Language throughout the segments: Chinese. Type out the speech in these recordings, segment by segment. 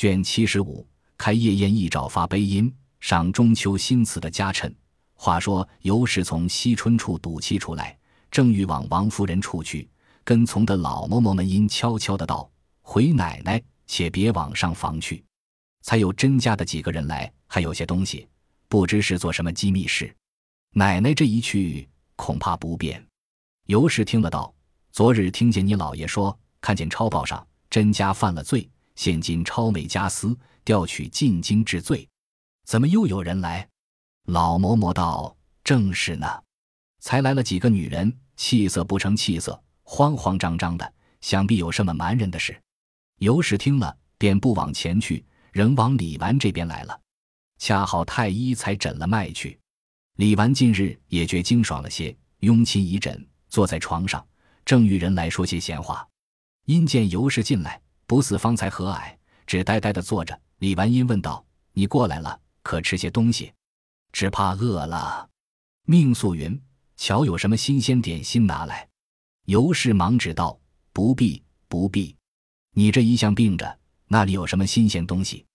卷七十五，开夜宴一诏发悲音，赏中秋新词的家臣。话说尤氏从惜春处赌气出来，正欲往王夫人处去，跟从的老嬷嬷们因悄悄的道：“回奶奶，且别往上房去。”才有甄家的几个人来，还有些东西，不知是做什么机密事。奶奶这一去，恐怕不便。尤氏听了道：“昨日听见你老爷说，看见抄报上甄家犯了罪，现今超美家私，调取进京治罪，怎么又有人来？”老嬷嬷道：“正是呢，才来了几个女人，气色不成气色，慌慌张张的，想必有什么瞒人的事。”尤氏听了，便不往前去，仍往李纨这边来了。恰好太医才诊了脉去。李纨近日也觉精爽了些，拥亲一枕，坐在床上，正与人来说些闲话。因见尤氏进来，不似方才和蔼，只呆呆的坐着。李纨因问道：“你过来了，可吃些东西？只怕饿了。”命素云：“瞧有什么新鲜点心拿来。”尤氏忙指道：“不必，不必。你这一向病着，那里有什么新鲜东西？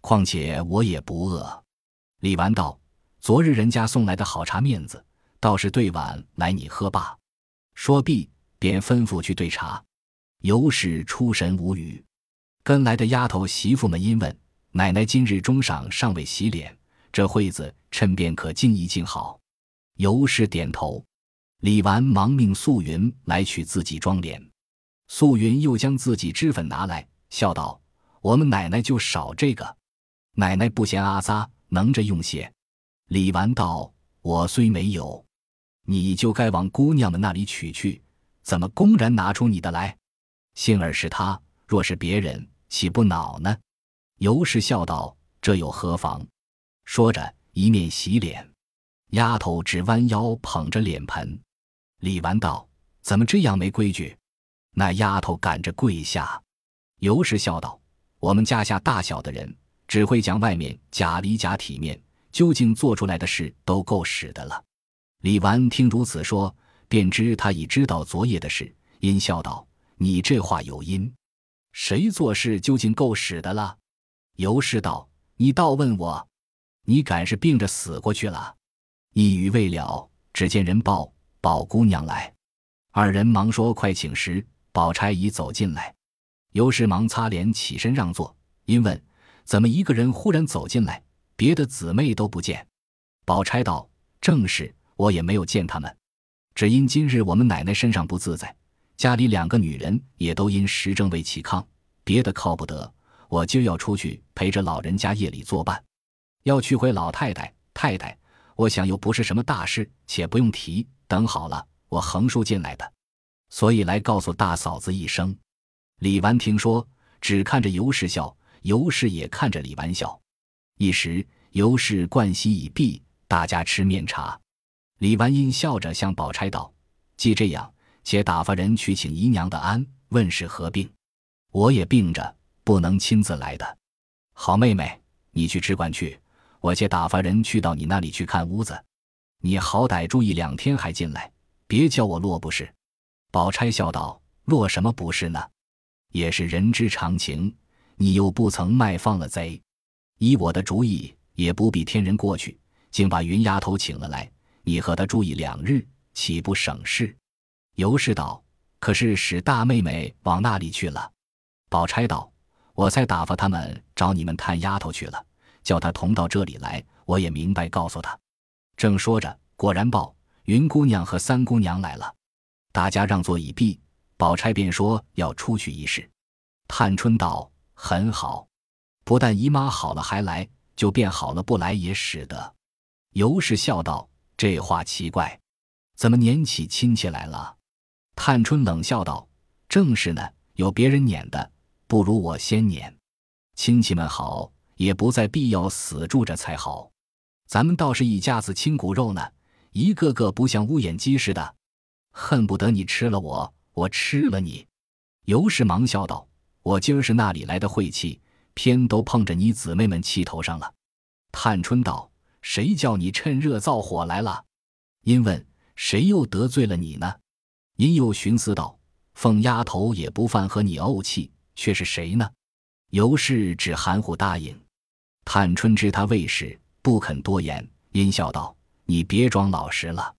况且我也不饿。”李纨道。昨日人家送来的好茶面子，倒是对碗来你喝罢。说毕，便吩咐去兑茶。尤氏出神无语。跟来的丫头媳妇们因问：“奶奶今日中晌尚未洗脸，这会子趁便可静一静好。”尤氏点头。李纨忙命素云来取自己妆脸。素云又将自己脂粉拿来，笑道：“我们奶奶就少这个，奶奶不嫌阿扎，能着用些。”李纨道：“我虽没有，你就该往姑娘们那里取去，怎么公然拿出你的来？幸而是他，若是别人，岂不恼呢？”尤氏笑道：“这又何妨？”说着，一面洗脸。丫头只弯腰捧着脸盆。李纨道：“怎么这样没规矩？”那丫头赶着跪下。尤氏笑道：“我们家下大小的人，只会讲外面假里假体面。”究竟做出来的事都够使的了。李纨听如此说，便知他已知道昨夜的事，因笑道：“你这话有因，谁做事究竟够使的了？”尤氏道：“你倒问我，你敢是病着死过去了？”一语未了，只见人报宝姑娘来，二人忙说：“快请时。”宝钗已走进来，尤氏忙擦脸起身让座，因问：“怎么一个人忽然走进来？”别的姊妹都不见，宝钗道：“正是，我也没有见他们，只因今日我们奶奶身上不自在，家里两个女人也都因时政未起炕，别的靠不得，我就要出去陪着老人家夜里作伴。要去回老太太、太太，我想又不是什么大事，且不用提。等好了，我横竖进来的，所以来告诉大嫂子一声。”李纨听说，只看着尤氏笑，尤氏也看着李纨笑。一时，尤氏盥洗已毕，大家吃面茶。李纨因笑着向宝钗道：“既这样，且打发人去请姨娘的安，问是何病。我也病着，不能亲自来的。好妹妹，你去只管去，我且打发人去到你那里去看屋子。你好歹住一两天，还进来，别叫我落不是。”宝钗笑道：“落什么不是呢？也是人之常情。你又不曾卖放了贼。”依我的主意，也不必天人过去，竟把云丫头请了来，你和她住一两日，岂不省事？尤氏道：“可是使大妹妹往那里去了？”宝钗道：“我才打发他们找你们探丫头去了，叫她同到这里来，我也明白告诉她。”正说着，果然报云姑娘和三姑娘来了，大家让座已毕，宝钗便说要出去一试。探春道：“很好。”不但姨妈好了还来，就变好了不来也使得。尤氏笑道：“这话奇怪，怎么撵起亲戚来了？”探春冷笑道：“正是呢，有别人撵的，不如我先撵。亲戚们好，也不再必要死住着才好。咱们倒是一家子亲骨肉呢，一个个不像乌眼鸡似的，恨不得你吃了我，我吃了你。”尤氏忙笑道：“我今儿是那里来的晦气？”偏都碰着你姊妹们气头上了。探春道：“谁叫你趁热造火来了？”因问：“谁又得罪了你呢？”因又寻思道：“凤丫头也不犯和你怄气，却是谁呢？”尤氏只含糊答应。探春知他未事，不肯多言，阴笑道：“你别装老实了，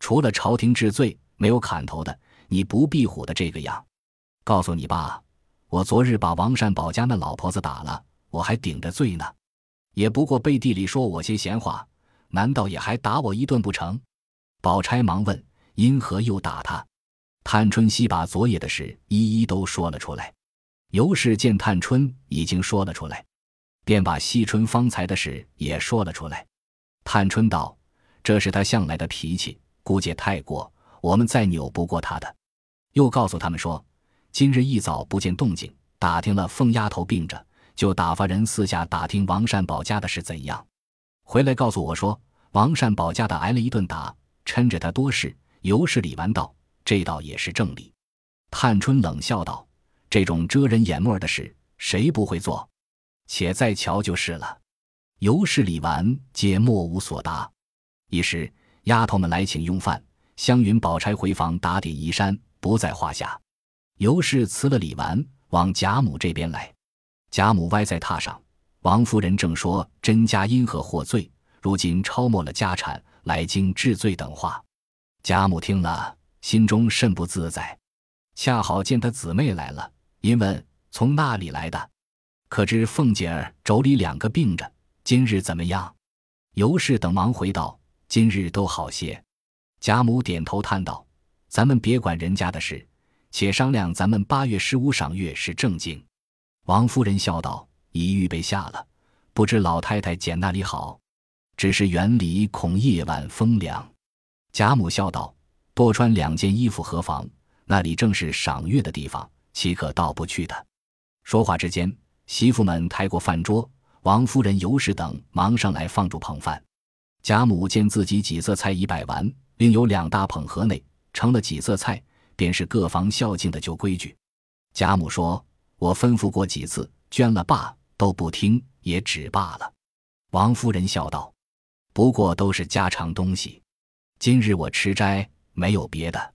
除了朝廷治罪，没有砍头的。你不避虎的这个样。告诉你爸，我昨日把王善保家那老婆子打了，我还顶着罪呢。也不过背地里说我些闲话，难道也还打我一顿不成？”宝钗忙问：“因何又打他？”探春熙把昨夜的事一一都说了出来。尤氏见探春已经说了出来。便把惜春方才的事也说了出来。探春道：“这是他向来的脾气，姑姐太过，我们再扭不过他的。”又告诉他们说：“今日一早不见动静，打听了凤丫头病着，就打发人四下打听王善保家的事怎样。回来告诉我说，王善保家的挨了一顿打，趁着他多事。”尤氏李纨道：“这倒也是正理。”探春冷笑道：“这种遮人眼目的事，谁不会做？”且再瞧就是了。尤氏、李纨皆莫无所答。一时，丫头们来请用饭，湘云、宝钗回房打点衣衫，不在话下。尤氏辞了李纨，往贾母这边来。贾母歪在榻上，王夫人正说甄家因何获罪，如今抄没了家产，来京治罪等话。贾母听了，心中甚不自在。恰好见他姊妹来了，因问从那里来的。可知凤姐儿妯娌两个病着，今日怎么样？尤氏等忙回道：“今日都好些。”贾母点头叹道：“咱们别管人家的事，且商量咱们八月十五赏月是正经。”王夫人笑道：“已预备下了，不知老太太拣那里好？只是园里恐夜晚风凉。”贾母笑道：“多穿两件衣服何妨？那里正是赏月的地方，岂可到不去的？”说话之间。媳妇们抬过饭桌，王夫人、尤氏等忙上来放住捧饭。贾母见自己几色菜已摆完，另有两大捧盒内盛了几色菜，便是各房孝敬的旧规矩。贾母说：“我吩咐过几次，捐了罢，都不听，也只罢了。”王夫人笑道：“不过都是家常东西，今日我吃斋，没有别的。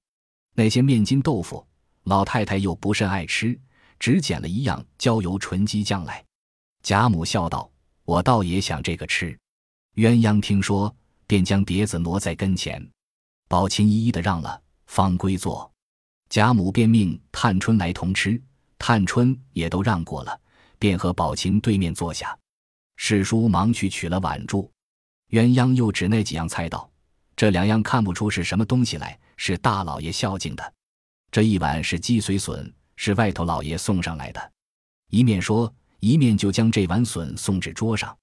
那些面筋豆腐，老太太又不甚爱吃。”只捡了一样焦油纯鸡酱来，贾母笑道：“我倒也想这个吃。”鸳鸯听说，便将碟子挪在跟前，宝琴一一的让了，方归坐。贾母便命探春来同吃，探春也都让过了，便和宝琴对面坐下。史叔忙去取了碗箸，鸳鸯又指那几样菜道：“这两样看不出是什么东西来，是大老爷孝敬的。这一碗是鸡髓笋。”是外头老爷送上来的，一面说，一面就将这碗笋送至桌上。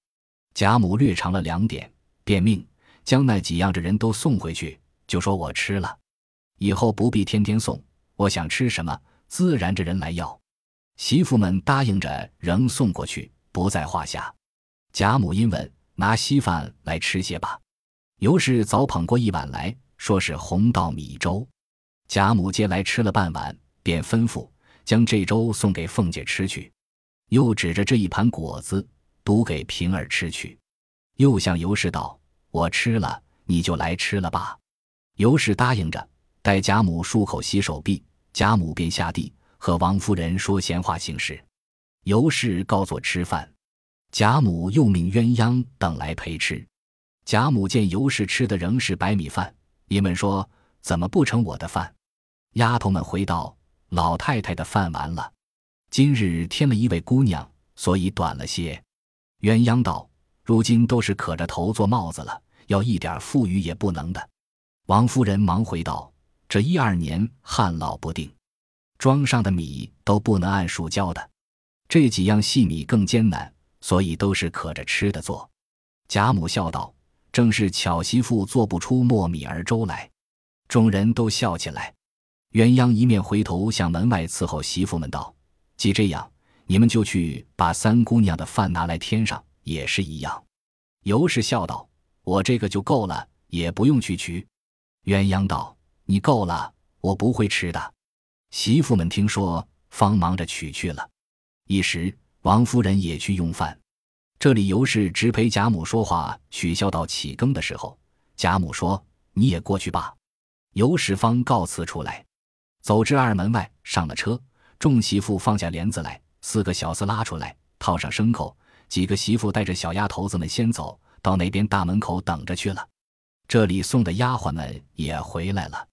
贾母略尝了两点，便命将那几样的人都送回去，就说我吃了，以后不必天天送。我想吃什么，自然着人来要。媳妇们答应着，仍送过去，不在话下。贾母因问：“拿稀饭来吃些吧。”尤氏早捧过一碗来说是红稻米粥，贾母接来吃了半碗，便吩咐。将这粥送给凤姐吃去，又指着这一盘果子，独给平儿吃去。又向尤氏道：“我吃了，你就来吃了吧。”尤氏答应着，待贾母漱口洗手毕，贾母便下地和王夫人说闲话行事。尤氏告坐吃饭，贾母又命鸳鸯等来陪吃。贾母见尤氏吃的仍是白米饭，一问说：“怎么不成我的饭？”丫头们回道。老太太的饭完了，今日添了一位姑娘，所以短了些。鸳鸯道：“如今都是可着头做帽子了，要一点富裕也不能的。”王夫人忙回道：“这一二年旱涝不定，庄上的米都不能按数交的，这几样细米更艰难，所以都是可着吃的做。”贾母笑道：“正是巧媳妇做不出糯米儿粥来。”众人都笑起来。鸳鸯一面回头向门外伺候媳妇们道：“既这样，你们就去把三姑娘的饭拿来添上，也是一样。”尤氏笑道：“我这个就够了，也不用去取。”鸳鸯道：“你够了，我不会吃的。”媳妇们听说，方忙着取去了。一时，王夫人也去用饭。这里尤氏只陪贾母说话，取笑到起更的时候，贾母说：“你也过去吧。”尤氏方告辞出来。走至二门外，上了车，众媳妇放下帘子来，四个小厮拉出来，套上牲口，几个媳妇带着小丫头子们先走到那边大门口等着去了。这里送的丫鬟们也回来了。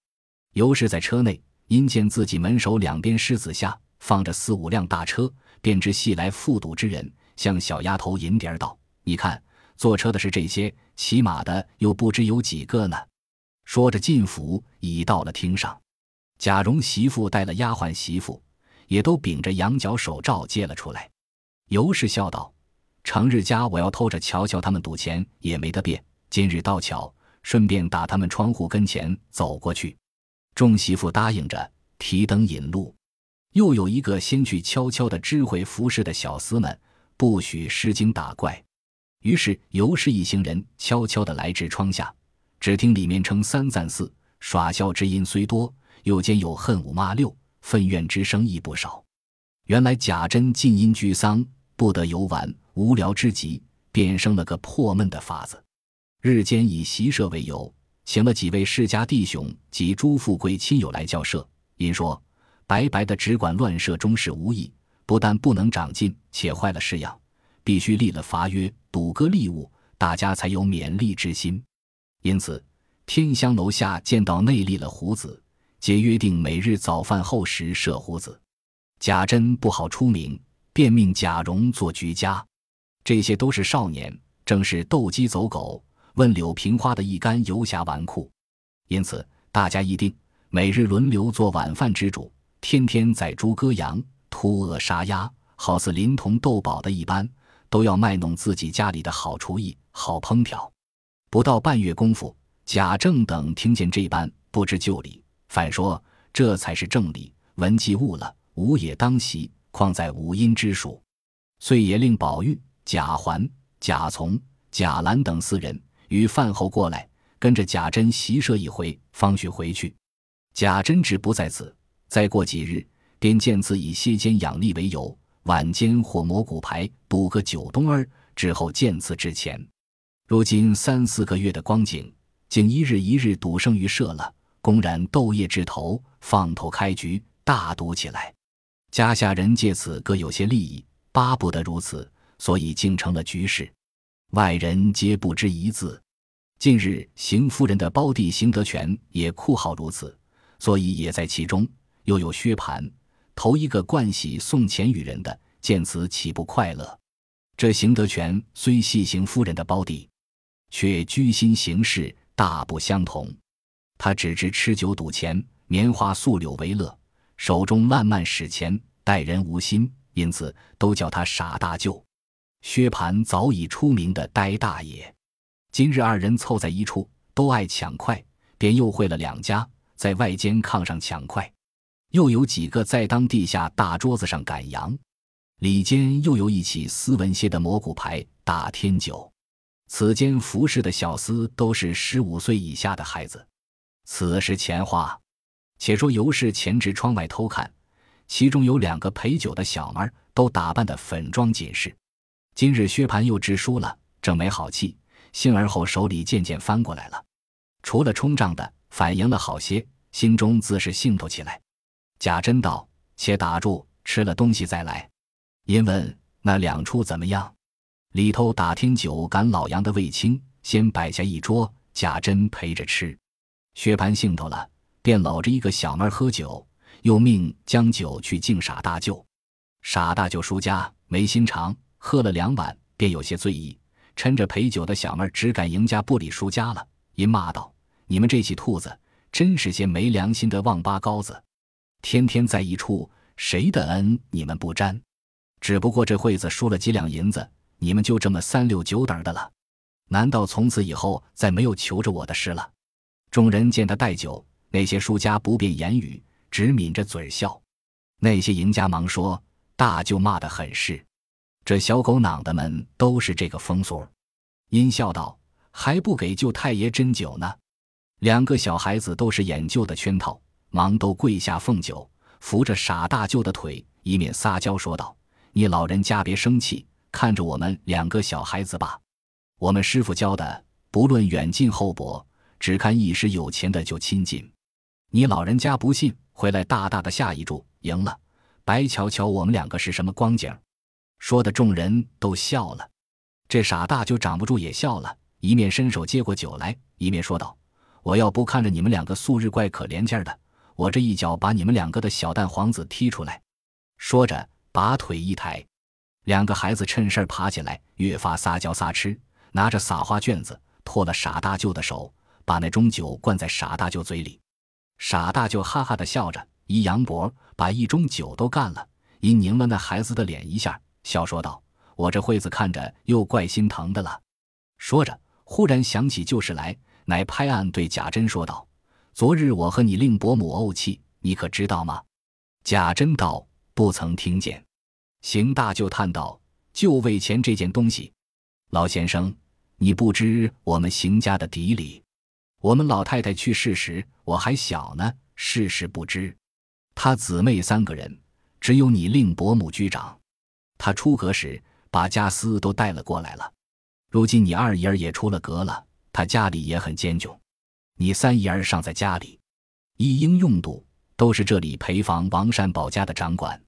尤氏在车内，因见自己门首两边狮子下放着四五辆大车，便知系来复赌之人，向小丫头银蝶儿道：“你看，坐车的是这些，骑马的又不知有几个呢。”说着进府，已到了厅上。贾蓉媳妇带了丫鬟媳妇，也都秉着羊角手诏接了出来。尤氏笑道：“成日家我要偷着瞧瞧他们赌钱，也没得变。今日倒巧，顺便打他们窗户跟前走过去。”众媳妇答应着，提灯引路。又有一个先去悄悄的知会服侍的小厮们，不许失惊打怪。于是尤氏一行人悄悄的来至窗下，只听里面称三赞四，耍笑之音虽多。又兼有恨五骂六，愤怨之声亦不少。原来贾珍近因居丧，不得游玩，无聊之极，便生了个破闷的法子。日间以习社为由，请了几位世家弟兄及诸富贵亲友来教社。因说白白的只管乱社终是无益，不但不能长进，且坏了式样，必须立了法约，赌割利物，大家才有勉励之心。因此，天香楼下见到内立了胡子。皆约定每日早饭后时射胡子，贾珍不好出名，便命贾蓉做局家。这些都是少年，正是斗鸡走狗、问柳平花的一干游侠纨绔。因此，大家议定每日轮流做晚饭之主，天天宰猪割羊、突鹅杀鸭，好似临潼斗宝的一般，都要卖弄自己家里的好厨艺、好烹调。不到半月功夫，贾政等听见这般，不知就里。反说这才是正理，文既误了，武也当习，况在五音之属。遂也令宝玉、贾环、贾从、贾兰等四人于饭后过来，跟着贾珍习射一回，方许回去。贾珍只不在此。再过几日，便见此以歇间养力为由，晚间或磨骨牌，赌个九冬儿，之后见次之前。如今三四个月的光景，竟一日一日赌胜于社了。公然斗业之头，放头开局，大赌起来。家下人借此各有些利益，巴不得如此，所以竟成了局势。外人皆不知一字。近日邢夫人的胞弟邢德全也酷好如此，所以也在其中。又有薛蟠，头一个惯喜送钱与人的，见此岂不快乐？这邢德全虽系邢夫人的胞弟，却居心行事大不相同。他只知吃酒赌钱、棉花素柳为乐，手中烂漫使钱，待人无心，因此都叫他傻大舅。薛蟠早已出名的呆大爷，今日二人凑在一处，都爱抢快，便又会了两家，在外间炕上抢快，又有几个在当地下大桌子上赶羊，里间又有一起斯文些的蘑菇牌、打天九。此间服侍的小厮都是十五岁以下的孩子。此时前话，且说尤氏前至窗外偷看，其中有两个陪酒的小儿，都打扮的粉妆锦饰。今日薛蟠又知输了，正没好气，幸而后手里渐渐翻过来了，除了冲账的，反赢了好些，心中自是兴头起来。贾珍道：“且打住，吃了东西再来。”因问那两处怎么样？里头打天酒赶老杨的卫青，先摆下一桌，贾珍陪着吃。薛蟠兴头了，便搂着一个小妹喝酒，又命将酒去敬傻大舅。傻大舅输家没心肠，喝了两碗，便有些醉意，趁着陪酒的小妹只敢赢家不理输家了，因骂道：“你们这起兔子，真是些没良心的王八羔子！天天在一处，谁的恩你们不沾？只不过这会子输了几两银子，你们就这么三六九等的了？难道从此以后再没有求着我的事了？”众人见他带酒，那些输家不便言语，只抿着嘴笑。那些赢家忙说：“大舅骂得很是，这小狗囊的们都是这个风俗。”阴笑道：“还不给舅太爷斟酒呢？”两个小孩子都是演舅的圈套，忙都跪下奉酒，扶着傻大舅的腿，以免撒娇，说道：“你老人家别生气，看着我们两个小孩子吧。我们师傅教的，不论远近厚薄。”只看一时有钱的就亲近，你老人家不信，回来大大的下一注，赢了，白瞧瞧我们两个是什么光景。”说的众人都笑了。这傻大舅长不住也笑了，一面伸手接过酒来，一面说道：“我要不看着你们两个素日怪可怜劲儿的，我这一脚把你们两个的小蛋黄子踢出来。”说着，把腿一抬，两个孩子趁势爬起来，越发撒娇撒痴，拿着撒花卷子，托了傻大舅的手，把那盅酒灌在傻大舅嘴里。傻大舅哈哈的笑着，一扬脖，把一盅酒都干了，一拧了那孩子的脸一下，笑说道：“我这惠子看着又怪心疼的了。”说着，忽然想起旧事来，乃拍案对贾珍说道：“昨日我和你令伯母怄气，你可知道吗？”贾珍道。不曾听见，邢大舅叹道：“就为钱这件东西，老先生，你不知我们邢家的底里。我们老太太去世时，我还小呢，事事不知。他姊妹三个人，只有你令伯母居长。他出阁时，把家私都带了过来了。如今你二姨儿也出了阁了，他家里也很艰窘。你三姨儿尚在家里，一应用度都是这里陪房王善保家的掌管。”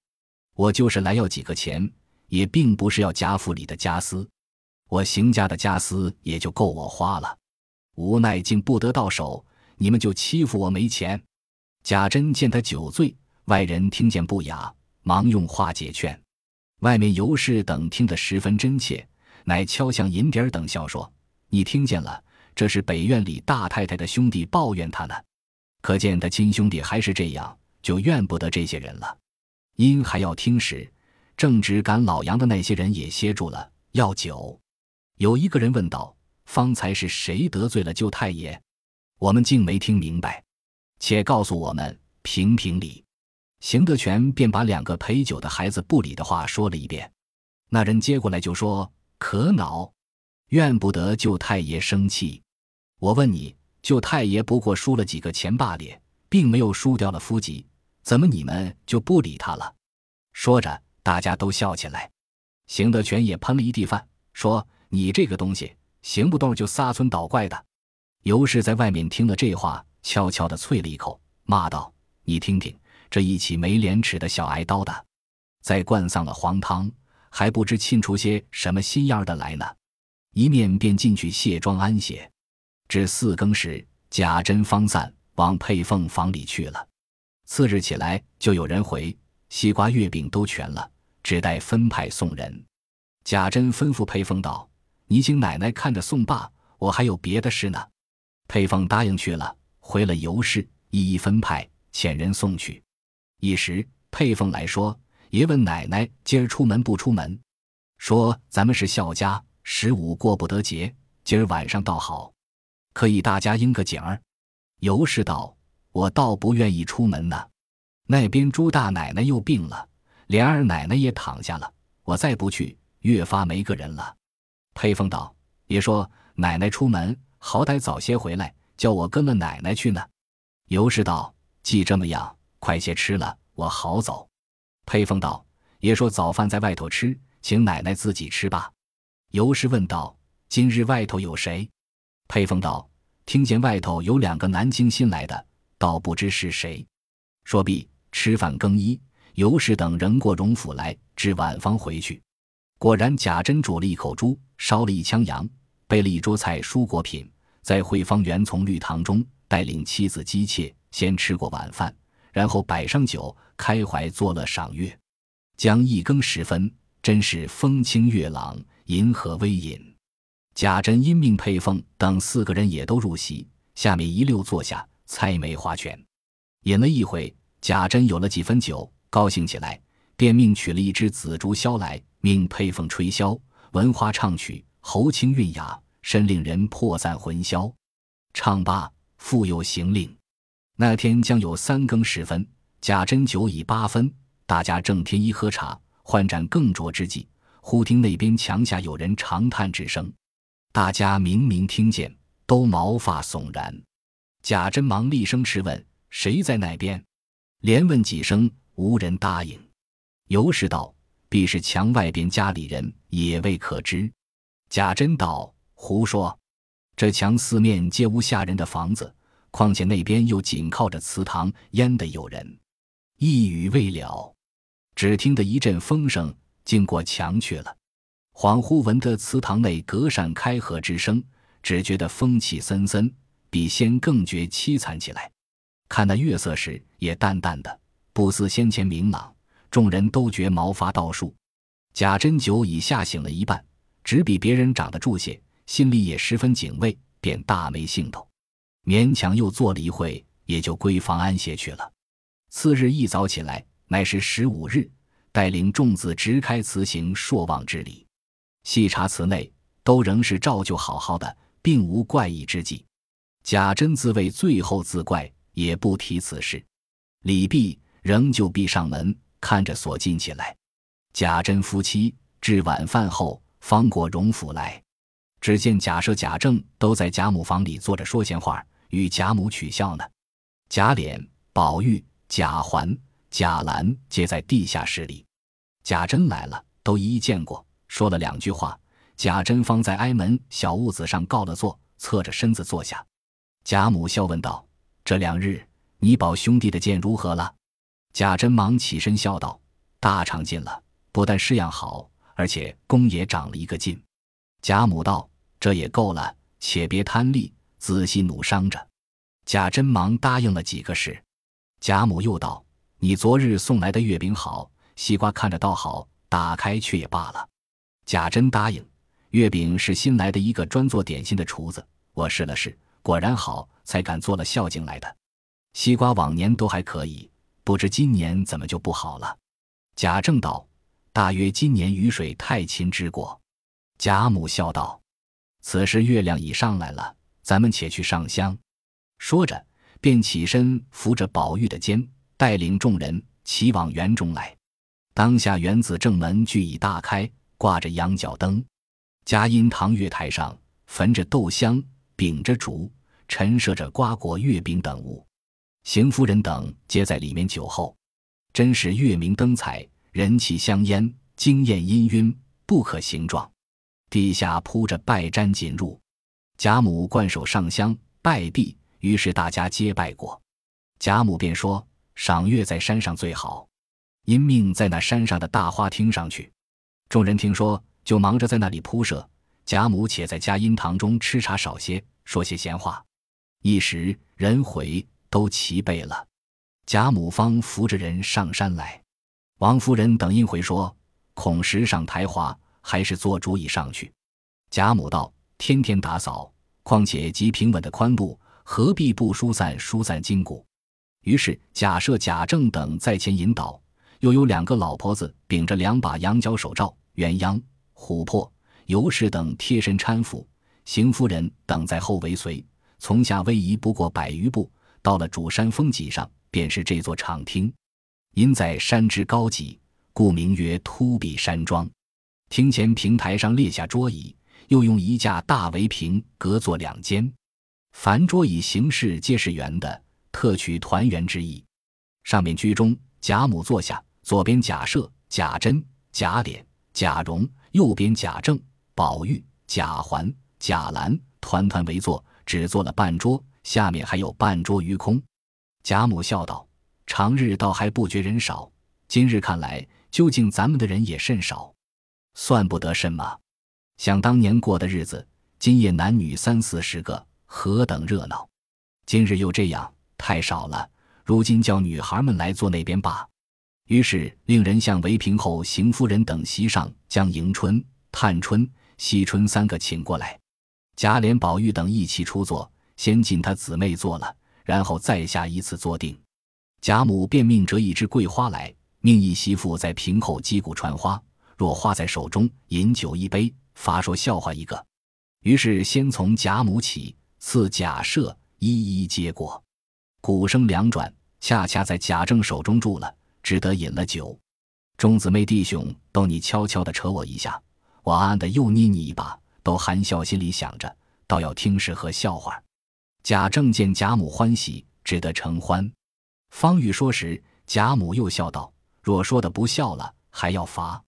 我就是来要几个钱，也并不是要贾府里的家私，我邢家的家私也就够我花了，无奈竟不得到手，你们就欺负我没钱。贾珍见他酒醉，外人听见不雅，忙用话解劝。外面尤氏等听得十分真切，乃敲向银碟等笑说：“你听见了，这是北院里大太太的兄弟抱怨他呢。可见他亲兄弟还是这样，就怨不得这些人了。”因还要听时，正值赶老杨的那些人也歇住了，要酒。有一个人问道：“方才是谁得罪了舅太爷？我们竟没听明白，且告诉我们评评理。”邢德全便把两个陪酒的孩子不理的话说了一遍。那人接过来就说：“可恼，怨不得舅太爷生气。我问你，舅太爷不过输了几个钱罢了，并没有输掉了夫籍。”怎么你们就不理他了？说着，大家都笑起来。邢德全也喷了一地饭，说：“你这个东西，行不动就撒村倒怪的。”尤氏在外面听了这话，悄悄地啐了一口，骂道：“你听听，这一起没廉耻的小挨刀的，再灌上了黄汤，还不知沁出些什么新样的来呢！”一面便进去卸妆安歇。至四更时，贾珍方散，往佩凤房里去了。次日起来，就有人回西瓜、月饼都全了，只待分派送人。贾珍吩咐佩凤道：“你请奶奶看着送罢，我还有别的事呢。”佩凤答应去了，回了尤氏，一一分派，遣人送去。一时，佩凤来说：“爷问奶奶今儿出门不出门？说咱们是孝家，十五过不得节，今儿晚上倒好，可以大家应个景儿。”尤氏道。我倒不愿意出门呢，那边朱大奶奶又病了，连二奶奶也躺下了，我再不去，越发没个人了。佩凤道：“别说奶奶出门，好歹早些回来，叫我跟了奶奶去呢。”尤氏道：“既这么样，快些吃了，我好走。”佩凤道：“爷说早饭在外头吃，请奶奶自己吃吧。”尤氏问道：“今日外头有谁？”佩凤道：“听见外头有两个南京新来的。”倒不知是谁。说毕，吃饭更衣，尤氏等仍过荣府来，至晚方回去。果然，贾珍煮了一口猪，烧了一腔羊，备了一桌菜蔬果品，在惠芳园从绿堂中带领妻子姬妾先吃过晚饭，然后摆上酒，开怀作乐赏月。将一更时分，真是风清月朗，银河微隐。贾珍因命配凤等四个人也都入席，下面一溜坐下。猜梅花拳，饮了一回，贾珍有了几分酒，高兴起来，便命取了一支紫竹箫来，命配凤吹箫，闻花唱曲，喉清韵雅，深令人破散魂消。唱罢，复有行令。那天将有三更时分，贾珍酒已八分，大家正添衣喝茶，换盏更酌之际，忽听那边墙下有人长叹之声，大家明明听见，都毛发悚然。贾珍忙厉声斥问：“谁在那边？”连问几声，无人答应。尤氏道：“必是墙外边家里人，也未可知。”贾珍道：“胡说！这墙四面皆无下人的房子，况且那边又紧靠着祠堂，焉得有人？”一语未了，只听得一阵风声，经过墙去了。恍惚闻得祠堂内隔扇开合之声，只觉得风气森森，比先更觉凄惨起来。看那月色时，也淡淡的，不似先前明朗。众人都觉毛发倒竖。贾珍酒已吓醒了一半，只比别人长得住些，心里也十分警卫，便大没兴头，勉强又坐了一会，也就归房安歇去了。次日一早起来，乃是十五日，带领众子直开辞行朔望之礼。细查祠内，都仍是照旧好好的，并无怪异之迹。贾珍自谓最后自怪，也不提此事。李泌仍旧闭上门，看着锁进起来。贾珍夫妻至晚饭后，方过荣府来，只见贾赦、贾政都在贾母房里坐着说闲话，与贾母取笑呢。贾琏、宝玉、贾环、贾兰皆在地下室里。贾珍来了，都一一见过。说了两句话，贾珍方在挨门小屋子上告了座，侧着身子坐下。贾母笑问道：“这两日你宝兄弟的剑如何了？”贾珍忙起身笑道：“大长进了，不但式样好，而且功也长了一个劲。”贾母道：“这也够了，且别贪利，仔细努伤着。”贾珍忙答应了几个事。贾母又道：“你昨日送来的月饼好，西瓜看着倒好，打开却也罢了。”贾珍答应，月饼是新来的一个专做点心的厨子，我试了试，果然好，才敢做了孝敬来的。西瓜往年都还可以，不知今年怎么就不好了。贾政道：“大约今年雨水太勤之过。”贾母笑道：“此时月亮已上来了，咱们且去上香。”说着，便起身扶着宝玉的肩，带领众人齐往园中来。当下园子正门俱已大开。挂着羊角灯，嘉音堂月台上焚着豆香，秉着烛，陈设着瓜果月饼等物。邢夫人等皆在里面酒后，真是月明灯彩，人气香烟，惊艳氤氲，不可形状。地下铺着拜毡锦褥，贾母冠手上香拜毕，于是大家皆拜过。贾母便说：“赏月在山上最好，因命在那山上的大花厅上去。”众人听说，就忙着在那里铺设。贾母且在嘉荫堂中吃茶少些，说些闲话。一时人回都齐备了，贾母方扶着人上山来。王夫人等因回说，恐时上台滑，还是做主意上去。贾母道：“天天打扫，况且极平稳的宽路，何必不疏散疏散筋骨？”于是贾赦、贾政等在前引导。又有两个老婆子秉着两把羊角手罩、鸳鸯、琥珀、尤氏等贴身搀扶，邢夫人等在后尾随。从夏威夷不过百余步，到了主山峰脊上，便是这座场厅。因在山之高脊，故名曰突壁山庄。厅前平台上列下桌椅，又用一架大围屏隔作两间。凡桌椅形式皆是圆的，特取团圆之意。上面居中，贾母坐下。左边贾赦、贾珍、贾琏、贾蓉，右边贾政、宝玉、贾环、贾兰，团团围坐，只坐了半桌，下面还有半桌余空。贾母笑道：“常日倒还不觉人少，今日看来，究竟咱们的人也甚少，算不得什么。想当年过的日子，今夜男女三四十个，何等热闹！今日又这样，太少了。如今叫女孩们来坐那边吧。”于是令人向围屏后邢夫人等席上将迎春、探春、惜春三个请过来，贾琏、宝玉等一起出座，先进他姊妹坐了，然后再下一次坐定。贾母便命折一支桂花来，命一媳妇在屏后击鼓传花，若花在手中，饮酒一杯，发说笑话一个。于是先从贾母起，赐贾赦一一接过。鼓声两转，恰恰在贾政手中住了。只得饮了酒，众姊妹弟兄都你悄悄的扯我一下，我暗暗的又捏你一把，都含笑心里想着，倒要听是何笑话。贾政见贾母欢喜，只得承欢。方欲说时，贾母又笑道：“若说的不笑了，还要罚。”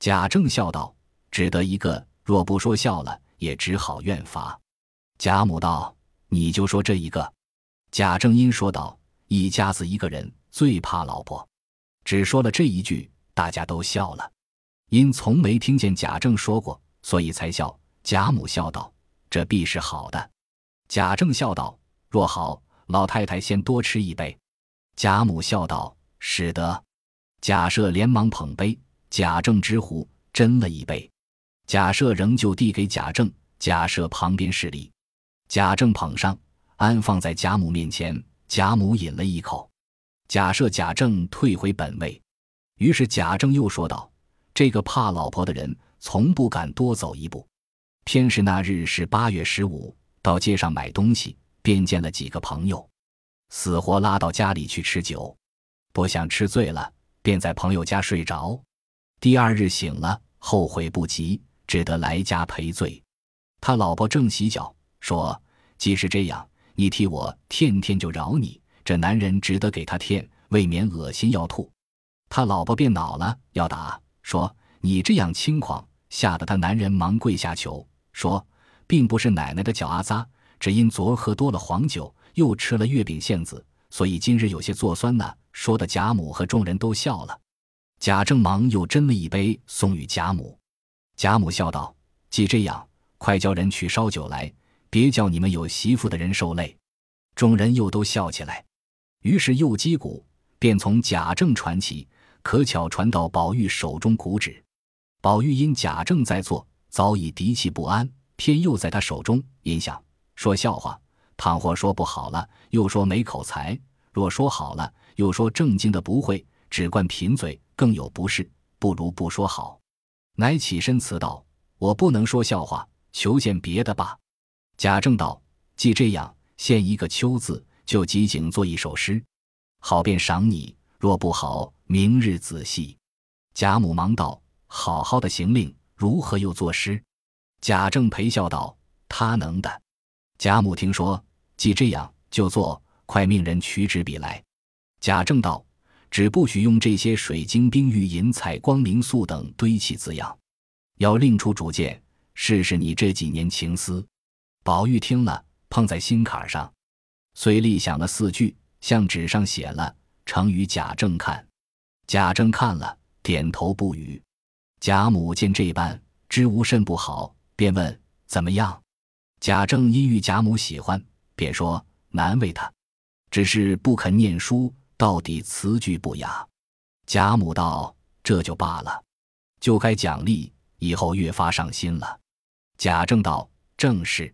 贾政笑道：“只得一个，若不说笑了，也只好愿罚。”贾母道：“你就说这一个。”贾政因说道：“一家子一个人最怕老婆。”只说了这一句，大家都笑了。因从没听见贾政说过，所以才笑。贾母笑道：“这必是好的。”贾政笑道：“若好，老太太先多吃一杯。”贾母笑道：“使得。”贾赦连忙捧杯，贾政之壶斟了一杯。贾赦仍旧递给贾政，贾赦旁边侍立。贾政捧上，安放在贾母面前。贾母饮了一口。假设、贾政退回本位。于是贾政又说道：“这个怕老婆的人，从不敢多走一步。偏是那日是八月十五，到街上买东西，便见了几个朋友，死活拉到家里去吃酒，不想吃醉了，便在朋友家睡着。第二日醒了，后悔不及，只得来家赔罪。他老婆正洗脚，说：既是这样，你替我天天就饶你。这男人值得给他添，未免恶心要吐。”他老婆便恼了，要打，说：“你这样轻狂，吓得他男人忙跪下求，说，并不是奶奶的脚阿扎，只因昨喝多了黄酒，又吃了月饼馅子，所以今日有些作酸呢。”说的贾母和众人都笑了。贾政忙又斟了一杯送与贾母，贾母笑道：“既这样，快叫人去烧酒来，别叫你们有媳妇的人受累。”众人又都笑起来，于是又击鼓，便从贾政传起。可巧传到宝玉手中，鼓止。宝玉因贾政在座，早已敌气不安，偏又在他手中，因想说笑话，倘或说不好了，又说没口才；若说好了，又说正经的不会，只惯贫嘴，更有不是，不如不说好。乃起身辞道：“我不能说笑话，求见别的吧。”贾政道：“既这样，献一个秋字，就即景做一首诗，好便赏你。若不好。”明日仔细。贾母忙道：“好好的行令，如何又作诗？”贾政陪笑道：“他能的。”贾母听说，既这样，就做，快命人取纸笔来。贾政道：“只不许用这些水晶、冰玉、银彩、光明素等堆砌字样，要另出主见，试试你这几年情思。”宝玉听了，碰在心坎上，遂立想了四句，向纸上写了，呈与贾政看。贾政看了，点头不语。贾母见这般，知无甚不好，便问怎么样。贾政因遇贾母喜欢，便说难为他，只是不肯念书，到底词句不雅。贾母道：“这就罢了，就该奖励，以后越发上心了。”贾政道：“正是。”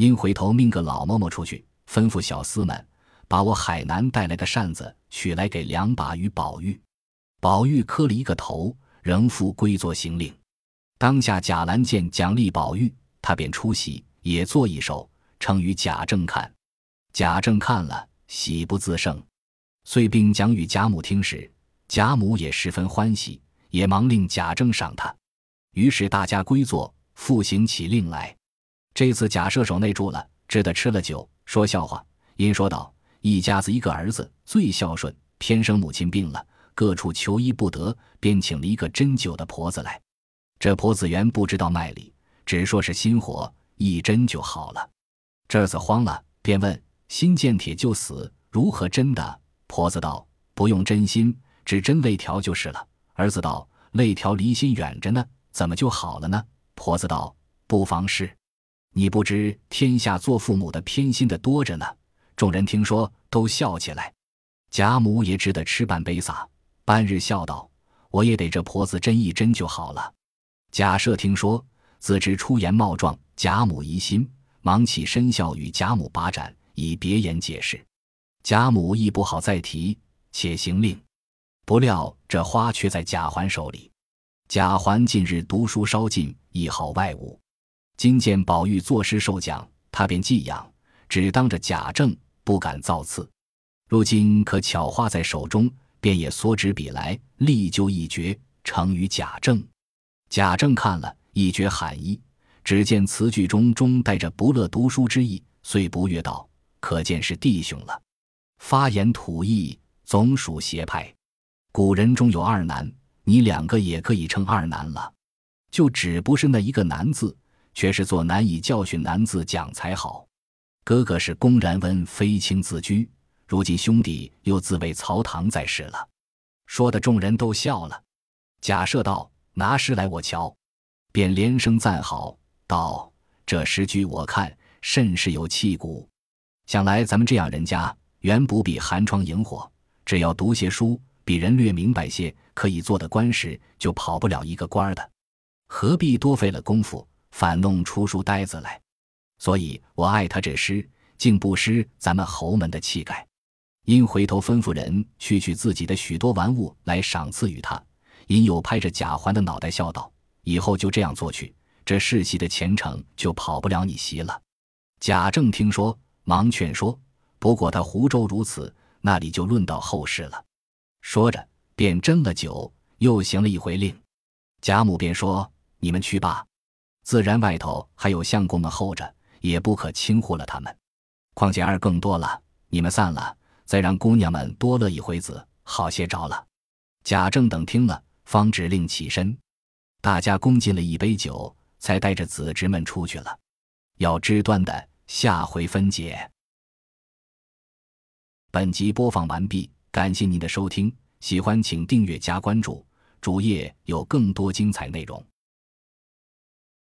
因回头命个老嬷嬷出去，吩咐小厮们把我海南带来的扇子取来，给两把与宝玉。宝玉磕了一个头，仍复归坐行令。当下贾兰见奖励宝玉，他便出席，也作一首，呈与贾政看。贾政看了，喜不自胜，遂并讲与贾母听时，贾母也十分欢喜，也忙令贾政赏他。于是大家归坐，复行起令来。这次假射手内住了，只得吃了酒，说笑话。因说道：“一家子一个儿子，最孝顺，偏生母亲病了。”各处求医不得，便请了一个针灸的婆子来。这婆子原不知道脉理，只说是心火，一针就好了。这子慌了，便问：“心见铁就死，如何针的？”婆子道：“不用针心，只针肋条就是了。”儿子道：“肋条离心远着呢，怎么就好了呢？”婆子道：“不妨事，你不知天下做父母的偏心的多着呢。”众人听说，都笑起来。贾母也只得吃半杯撒。半日笑道：“我也得这婆子针一针就好了。”贾赦听说，自知出言冒撞，贾母疑心，忙起身笑与贾母把盏，以别言解释。贾母亦不好再提，且行令。不料这花却在贾环手里。贾环近日读书稍进，亦好外务。今见宝玉作诗受奖，他便寄养，只当着贾政，不敢造次。如今可巧花在手中。便也缩纸笔来，立就一绝，呈与贾政。贾政看了一绝罕意，只见词句中中带着不乐读书之意，遂不悦道：“可见是弟兄了。发言吐意，总属邪派。古人中有二难，你两个也可以称二难了。就只不是那一个难字，却是做难以教训难字讲才好。哥哥是公然问非亲自居。”如今兄弟又自为曹唐在世了，说的众人都笑了。假设道：“拿诗来，我瞧。”便连声赞好，道：“这诗句我看甚是有气骨。想来咱们这样人家，远不比寒窗萤火。只要读些书，比人略明白些，可以做的官时，就跑不了一个官的。何必多费了功夫，反弄出书呆子来？所以我爱他这诗，竟不失咱们侯门的气概。因回头吩咐人去取自己的许多玩物来赏赐于他。因又拍着贾环的脑袋笑道。”以后就这样做去，这世袭的前程就跑不了你席了。贾政听说，忙劝说：“不过他湖州如此，那里就论到后事了。”说着，便斟了酒，又行了一回令。贾母便说：“你们去吧，自然外头还有相公们候着，也不可轻忽了他们。况且二更多了，你们散了，再让姑娘们多乐一回子，好些着了。”贾政等听了，方指令起身。大家共进了一杯酒，才带着子侄们出去了。要知端的，下回分解。本集播放完毕，感谢您的收听，喜欢请订阅加关注，主页有更多精彩内容。